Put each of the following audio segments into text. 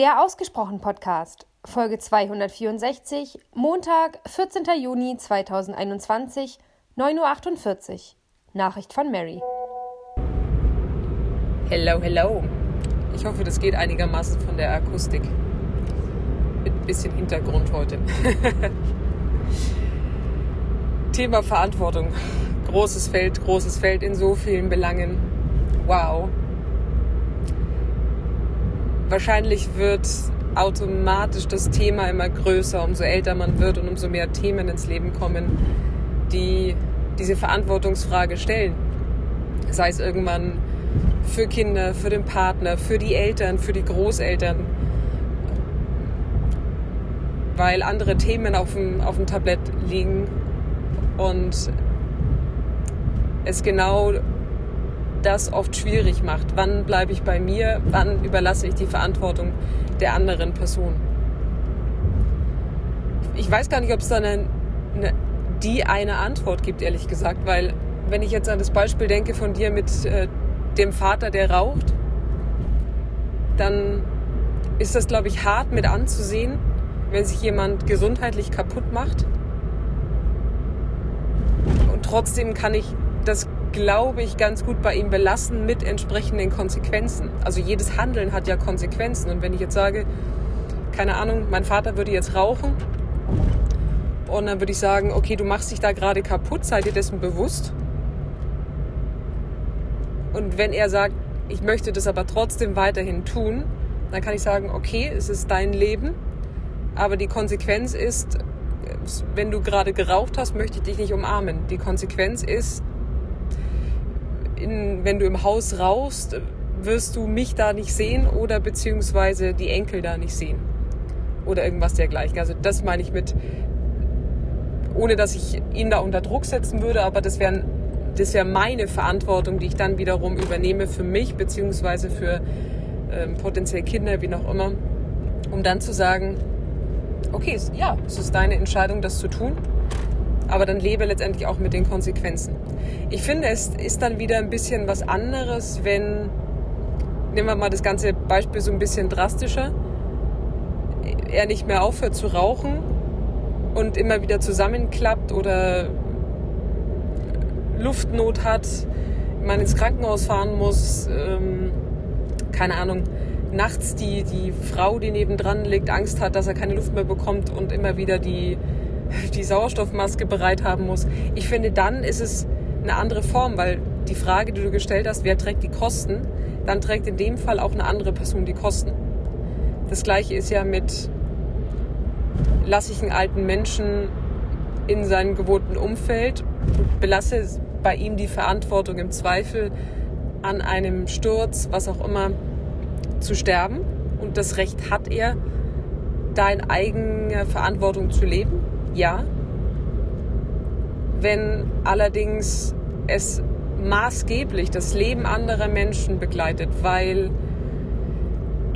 Der Ausgesprochen Podcast, Folge 264, Montag, 14. Juni 2021, 9.48 Uhr. Nachricht von Mary. Hello, hello. Ich hoffe, das geht einigermaßen von der Akustik. Mit ein bisschen Hintergrund heute. Thema Verantwortung. Großes Feld, großes Feld in so vielen Belangen. Wow. Wahrscheinlich wird automatisch das Thema immer größer, umso älter man wird und umso mehr Themen ins Leben kommen, die diese Verantwortungsfrage stellen. Sei es irgendwann für Kinder, für den Partner, für die Eltern, für die Großeltern, weil andere Themen auf dem, auf dem Tablett liegen und es genau das oft schwierig macht. Wann bleibe ich bei mir? Wann überlasse ich die Verantwortung der anderen Person? Ich weiß gar nicht, ob es da eine, eine, die eine Antwort gibt, ehrlich gesagt, weil wenn ich jetzt an das Beispiel denke von dir mit äh, dem Vater, der raucht, dann ist das, glaube ich, hart mit anzusehen, wenn sich jemand gesundheitlich kaputt macht. Und trotzdem kann ich das, glaube ich, ganz gut bei ihm belassen mit entsprechenden Konsequenzen. Also jedes Handeln hat ja Konsequenzen. Und wenn ich jetzt sage, keine Ahnung, mein Vater würde jetzt rauchen und dann würde ich sagen, okay, du machst dich da gerade kaputt, sei dir dessen bewusst. Und wenn er sagt, ich möchte das aber trotzdem weiterhin tun, dann kann ich sagen, okay, es ist dein Leben, aber die Konsequenz ist, wenn du gerade geraucht hast, möchte ich dich nicht umarmen. Die Konsequenz ist, in, wenn du im Haus rauchst, wirst du mich da nicht sehen oder beziehungsweise die Enkel da nicht sehen. Oder irgendwas dergleichen. Also das meine ich mit, ohne dass ich ihn da unter Druck setzen würde, aber das wäre das wär meine Verantwortung, die ich dann wiederum übernehme für mich beziehungsweise für ähm, potenziell Kinder, wie auch immer, um dann zu sagen, okay, ja, es ist deine Entscheidung, das zu tun, aber dann lebe letztendlich auch mit den Konsequenzen. Ich finde, es ist dann wieder ein bisschen was anderes, wenn, nehmen wir mal das ganze Beispiel so ein bisschen drastischer, er nicht mehr aufhört zu rauchen und immer wieder zusammenklappt oder Luftnot hat, man ins Krankenhaus fahren muss, ähm, keine Ahnung, nachts die, die Frau, die nebendran liegt, Angst hat, dass er keine Luft mehr bekommt und immer wieder die, die Sauerstoffmaske bereit haben muss. Ich finde, dann ist es eine andere Form, weil die Frage, die du gestellt hast, wer trägt die Kosten, dann trägt in dem Fall auch eine andere Person die Kosten. Das gleiche ist ja mit, lasse ich einen alten Menschen in seinem gewohnten Umfeld, belasse bei ihm die Verantwortung im Zweifel an einem Sturz, was auch immer, zu sterben. Und das Recht hat er, da in eigener Verantwortung zu leben. Ja. Wenn allerdings es maßgeblich das Leben anderer Menschen begleitet, weil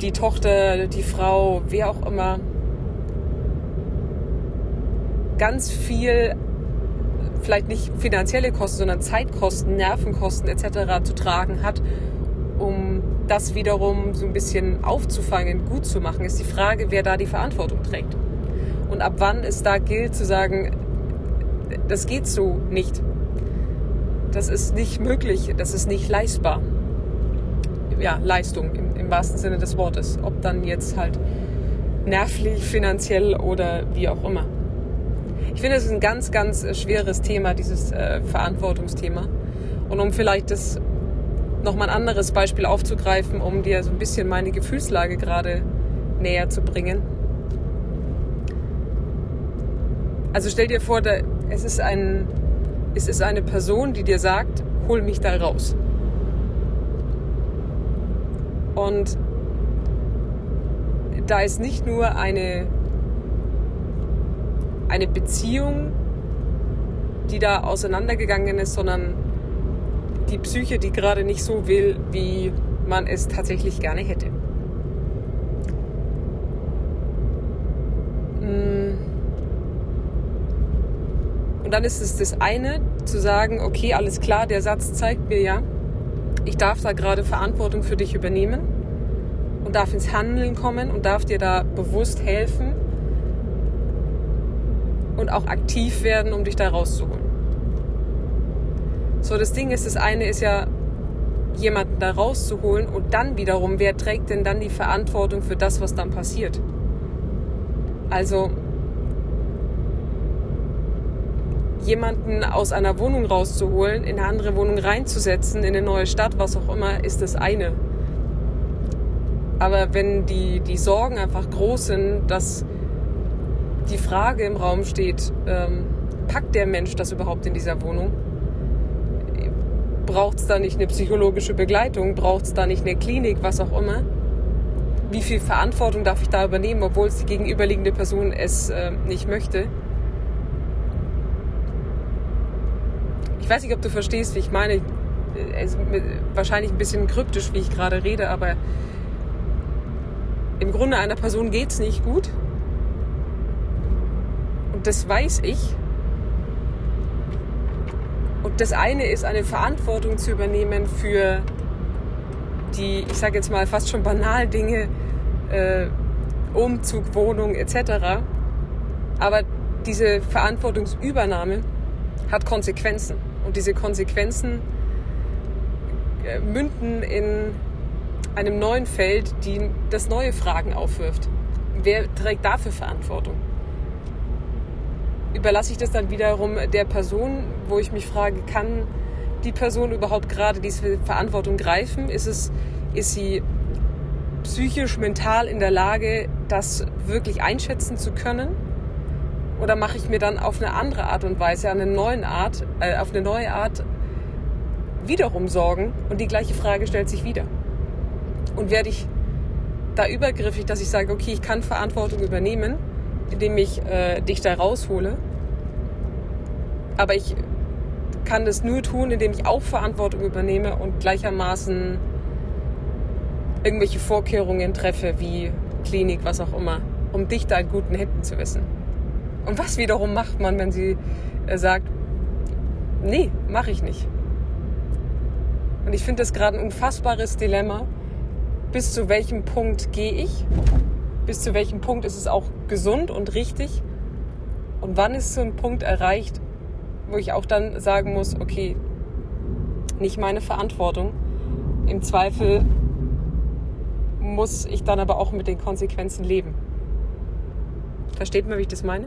die Tochter, die Frau, wer auch immer, ganz viel, vielleicht nicht finanzielle Kosten, sondern Zeitkosten, Nervenkosten etc. zu tragen hat, um das wiederum so ein bisschen aufzufangen, gut zu machen, ist die Frage, wer da die Verantwortung trägt. Und ab wann es da gilt zu sagen, das geht so nicht. Das ist nicht möglich, das ist nicht leistbar. Ja, Leistung im, im wahrsten Sinne des Wortes. Ob dann jetzt halt nervlich, finanziell oder wie auch immer. Ich finde, es ist ein ganz, ganz schweres Thema, dieses äh, Verantwortungsthema. Und um vielleicht das nochmal ein anderes Beispiel aufzugreifen, um dir so ein bisschen meine Gefühlslage gerade näher zu bringen. Also stell dir vor, es ist, ein, es ist eine Person, die dir sagt, hol mich da raus. Und da ist nicht nur eine, eine Beziehung, die da auseinandergegangen ist, sondern die Psyche, die gerade nicht so will, wie man es tatsächlich gerne hätte. Mm. Dann ist es das eine, zu sagen, okay, alles klar, der Satz zeigt mir ja, ich darf da gerade Verantwortung für dich übernehmen. Und darf ins Handeln kommen und darf dir da bewusst helfen und auch aktiv werden, um dich da rauszuholen. So, das Ding ist, das eine ist ja, jemanden da rauszuholen und dann wiederum, wer trägt denn dann die Verantwortung für das, was dann passiert? Also, jemanden aus einer Wohnung rauszuholen, in eine andere Wohnung reinzusetzen, in eine neue Stadt, was auch immer, ist das eine. Aber wenn die, die Sorgen einfach groß sind, dass die Frage im Raum steht, ähm, packt der Mensch das überhaupt in dieser Wohnung? Braucht es da nicht eine psychologische Begleitung? Braucht es da nicht eine Klinik, was auch immer? Wie viel Verantwortung darf ich da übernehmen, obwohl es die gegenüberliegende Person es äh, nicht möchte? Ich weiß nicht, ob du verstehst, wie ich meine. Es ist wahrscheinlich ein bisschen kryptisch, wie ich gerade rede, aber im Grunde einer Person geht es nicht gut. Und das weiß ich. Und das eine ist, eine Verantwortung zu übernehmen für die, ich sage jetzt mal, fast schon banalen Dinge, äh, Umzug, Wohnung etc. Aber diese Verantwortungsübernahme hat Konsequenzen. Und diese Konsequenzen äh, münden in einem neuen Feld, die das neue Fragen aufwirft. Wer trägt dafür Verantwortung? Überlasse ich das dann wiederum der Person, wo ich mich frage, kann die Person überhaupt gerade diese Verantwortung greifen? Ist, es, ist sie psychisch, mental in der Lage, das wirklich einschätzen zu können? Oder mache ich mir dann auf eine andere Art und Weise, eine neue Art, äh, auf eine neue Art wiederum Sorgen und die gleiche Frage stellt sich wieder. Und werde ich da übergriffig, dass ich sage, okay, ich kann Verantwortung übernehmen, indem ich äh, dich da raushole, aber ich kann das nur tun, indem ich auch Verantwortung übernehme und gleichermaßen irgendwelche Vorkehrungen treffe, wie Klinik, was auch immer, um dich da in guten Händen zu wissen. Und was wiederum macht man, wenn sie äh, sagt, nee, mache ich nicht. Und ich finde das gerade ein unfassbares Dilemma. Bis zu welchem Punkt gehe ich? Bis zu welchem Punkt ist es auch gesund und richtig? Und wann ist so ein Punkt erreicht, wo ich auch dann sagen muss, okay, nicht meine Verantwortung. Im Zweifel muss ich dann aber auch mit den Konsequenzen leben. Versteht man, wie ich das meine?